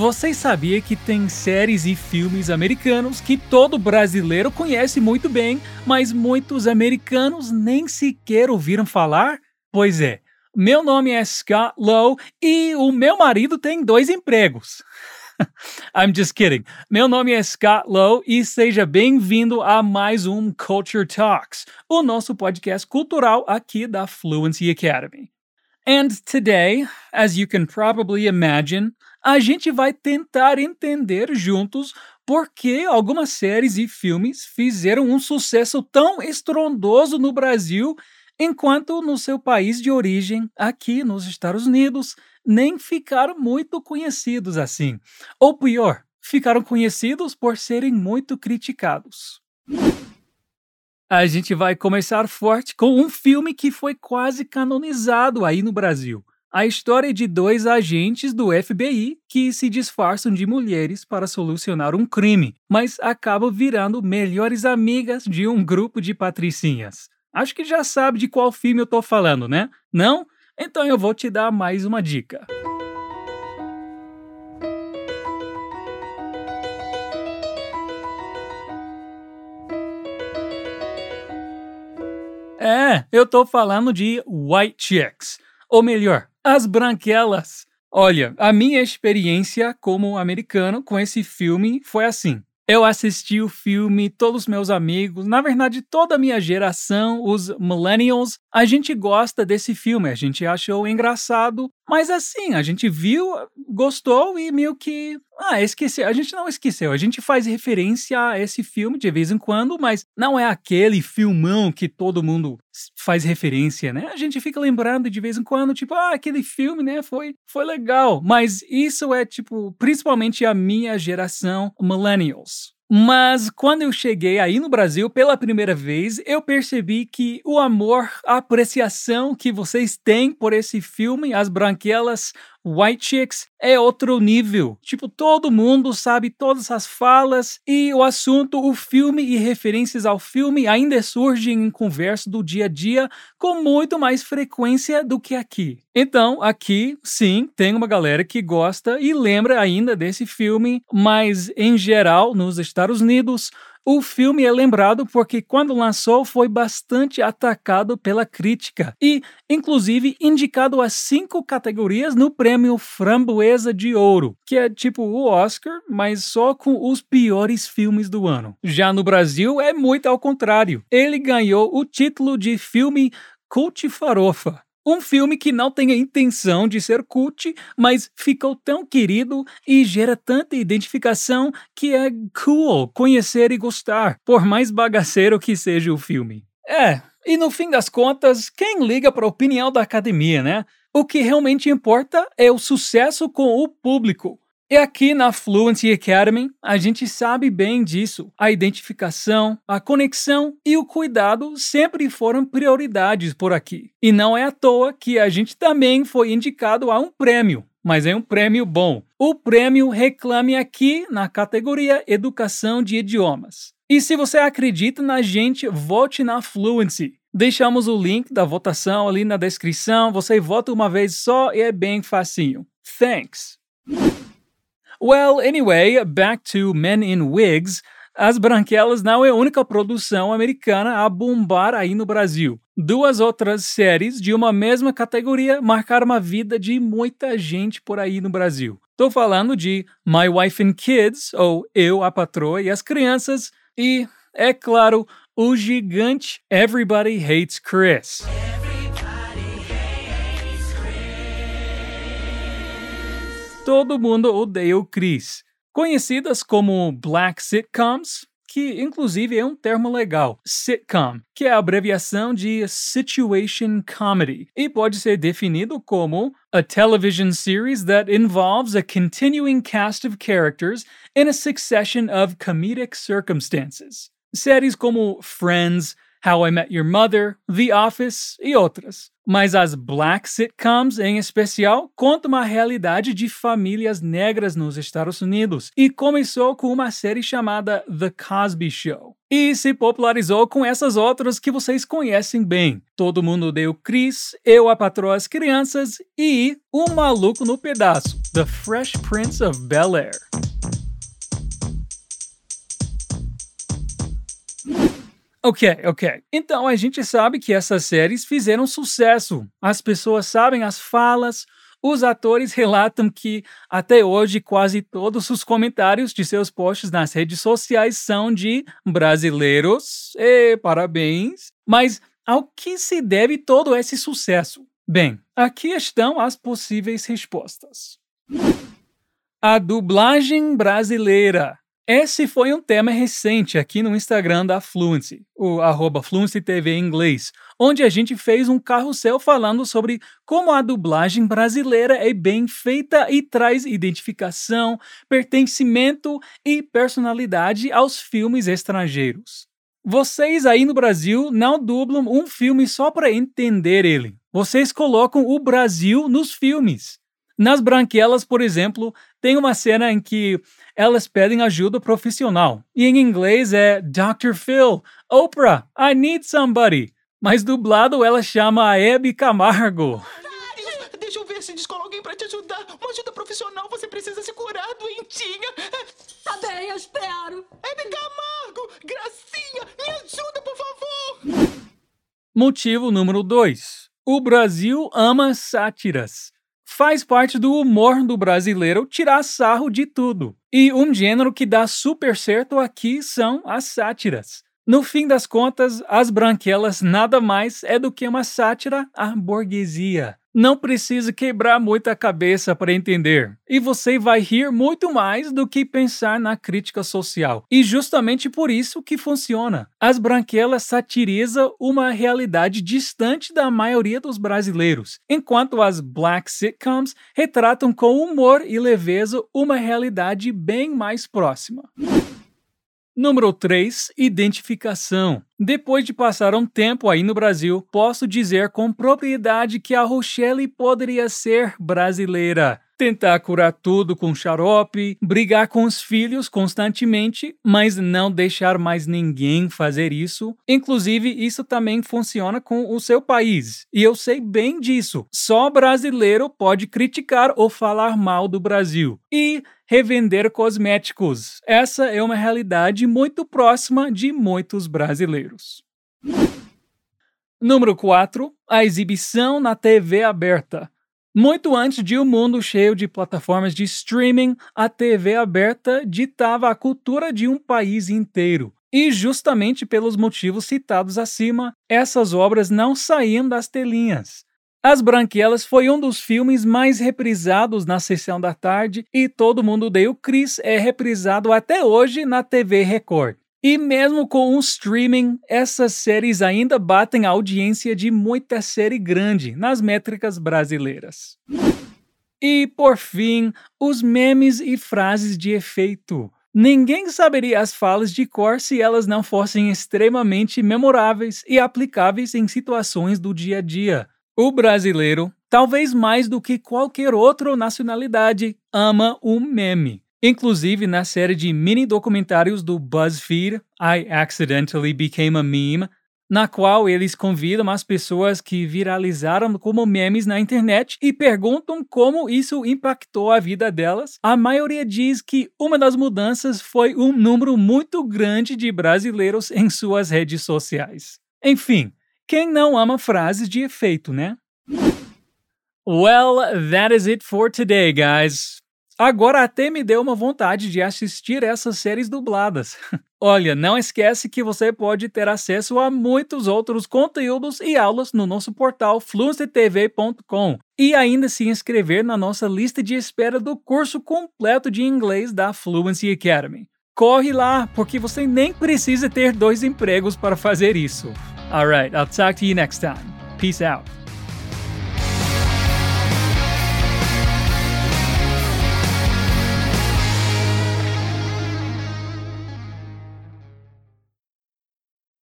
Vocês sabiam que tem séries e filmes americanos que todo brasileiro conhece muito bem, mas muitos americanos nem sequer ouviram falar? Pois é, meu nome é Scott Lowe e o meu marido tem dois empregos. I'm just kidding. Meu nome é Scott Lowe e seja bem-vindo a mais um Culture Talks, o nosso podcast cultural aqui da Fluency Academy. And today, as you can probably imagine, a gente vai tentar entender juntos por que algumas séries e filmes fizeram um sucesso tão estrondoso no Brasil, enquanto no seu país de origem, aqui nos Estados Unidos, nem ficaram muito conhecidos assim. Ou pior, ficaram conhecidos por serem muito criticados. A gente vai começar forte com um filme que foi quase canonizado aí no Brasil. A história de dois agentes do FBI que se disfarçam de mulheres para solucionar um crime, mas acabam virando melhores amigas de um grupo de patricinhas. Acho que já sabe de qual filme eu tô falando, né? Não? Então eu vou te dar mais uma dica. Eu tô falando de White Chicks, ou melhor, as Branquelas. Olha, a minha experiência como americano com esse filme foi assim. Eu assisti o filme, todos os meus amigos, na verdade toda a minha geração, os millennials, a gente gosta desse filme, a gente achou engraçado, mas assim, a gente viu, gostou e meio que. Ah, esqueceu. A gente não esqueceu. A gente faz referência a esse filme de vez em quando, mas não é aquele filmão que todo mundo faz referência, né? A gente fica lembrando de vez em quando, tipo, ah, aquele filme, né? Foi, foi legal. Mas isso é, tipo, principalmente a minha geração, millennials. Mas quando eu cheguei aí no Brasil pela primeira vez, eu percebi que o amor, a apreciação que vocês têm por esse filme, As Branquelas, White Chicks é outro nível. Tipo, todo mundo sabe todas as falas e o assunto, o filme e referências ao filme ainda surgem em conversa do dia a dia com muito mais frequência do que aqui. Então, aqui, sim, tem uma galera que gosta e lembra ainda desse filme, mas em geral, nos Estados Unidos, o filme é lembrado porque, quando lançou, foi bastante atacado pela crítica e, inclusive, indicado a cinco categorias no prêmio Framboesa de Ouro, que é tipo o Oscar, mas só com os piores filmes do ano. Já no Brasil, é muito ao contrário. Ele ganhou o título de filme Cult Farofa. Um filme que não tem a intenção de ser cult, mas ficou tão querido e gera tanta identificação que é cool conhecer e gostar, por mais bagaceiro que seja o filme. É, e no fim das contas, quem liga para a opinião da academia, né? O que realmente importa é o sucesso com o público. E aqui na Fluency Academy, a gente sabe bem disso. A identificação, a conexão e o cuidado sempre foram prioridades por aqui. E não é à toa que a gente também foi indicado a um prêmio, mas é um prêmio bom. O prêmio Reclame Aqui na categoria Educação de Idiomas. E se você acredita na gente, vote na Fluency. Deixamos o link da votação ali na descrição. Você vota uma vez só e é bem facinho. Thanks! Well, anyway, back to Men in Wigs. As Branquelas não é a única produção americana a bombar aí no Brasil. Duas outras séries de uma mesma categoria marcaram a vida de muita gente por aí no Brasil. Estou falando de My Wife and Kids, ou Eu, a Patroa e as Crianças, e, é claro, o gigante Everybody Hates Chris. Todo mundo odeia o Chris. Conhecidas como Black Sitcoms, que inclusive é um termo legal, sitcom, que é a abreviação de Situation Comedy, e pode ser definido como a television series that involves a continuing cast of characters in a succession of comedic circumstances. Séries como Friends, How I Met Your Mother, The Office e outras. Mas as black sitcoms, em especial, contam uma realidade de famílias negras nos Estados Unidos e começou com uma série chamada The Cosby Show. e se popularizou com essas outras que vocês conhecem bem. Todo mundo deu Chris, Eu a Patroa as Crianças e Um Maluco no Pedaço, The Fresh Prince of Bel-Air. Ok, ok. Então a gente sabe que essas séries fizeram sucesso. As pessoas sabem as falas, os atores relatam que, até hoje, quase todos os comentários de seus posts nas redes sociais são de brasileiros. E parabéns! Mas ao que se deve todo esse sucesso? Bem, aqui estão as possíveis respostas. A dublagem brasileira. Esse foi um tema recente aqui no Instagram da Fluency, o arroba Fluency TV em inglês, onde a gente fez um carrossel falando sobre como a dublagem brasileira é bem feita e traz identificação, pertencimento e personalidade aos filmes estrangeiros. Vocês aí no Brasil não dublam um filme só para entender ele. Vocês colocam o Brasil nos filmes. Nas Branquelas, por exemplo, tem uma cena em que elas pedem ajuda profissional. E em inglês é Dr. Phil, Oprah, I need somebody. Mas dublado ela chama a Hebe Camargo. Deixa eu ver se descola alguém pra te ajudar. Uma ajuda profissional, você precisa se curar, doentinha. Tá bem, eu espero. Hebe Camargo, Gracinha, me ajuda, por favor. Motivo número 2. O Brasil ama sátiras faz parte do humor do brasileiro tirar sarro de tudo. E um gênero que dá super certo aqui são as sátiras. No fim das contas, as branquelas nada mais é do que uma sátira à burguesia. Não precisa quebrar muita cabeça para entender. E você vai rir muito mais do que pensar na crítica social. E justamente por isso que funciona. As Branquelas satiriza uma realidade distante da maioria dos brasileiros, enquanto as black sitcoms retratam com humor e leveza uma realidade bem mais próxima. Número 3. Identificação. Depois de passar um tempo aí no Brasil, posso dizer com propriedade que a Rochelle poderia ser brasileira. Tentar curar tudo com xarope, brigar com os filhos constantemente, mas não deixar mais ninguém fazer isso. Inclusive, isso também funciona com o seu país. E eu sei bem disso. Só brasileiro pode criticar ou falar mal do Brasil. E revender cosméticos. Essa é uma realidade muito próxima de muitos brasileiros. Número 4. A exibição na TV aberta. Muito antes de um mundo cheio de plataformas de streaming, a TV aberta ditava a cultura de um país inteiro. E justamente pelos motivos citados acima, essas obras não saíam das telinhas. As Branquelas foi um dos filmes mais reprisados na sessão da tarde e Todo Mundo Deu Chris é reprisado até hoje na TV Record. E mesmo com um streaming, essas séries ainda batem a audiência de muita série grande nas métricas brasileiras. E por fim, os memes e frases de efeito. Ninguém saberia as falas de cor se elas não fossem extremamente memoráveis e aplicáveis em situações do dia a dia. O brasileiro, talvez mais do que qualquer outra nacionalidade, ama um meme. Inclusive na série de mini documentários do BuzzFeed, I Accidentally Became a Meme, na qual eles convidam as pessoas que viralizaram como memes na internet e perguntam como isso impactou a vida delas. A maioria diz que uma das mudanças foi um número muito grande de brasileiros em suas redes sociais. Enfim, quem não ama frases de efeito, né? Well, that is it for today, guys. Agora até me deu uma vontade de assistir essas séries dubladas. Olha, não esquece que você pode ter acesso a muitos outros conteúdos e aulas no nosso portal fluencytv.com e ainda se inscrever na nossa lista de espera do curso completo de inglês da Fluency Academy. Corre lá, porque você nem precisa ter dois empregos para fazer isso. All right, I'll talk to you next time. Peace out.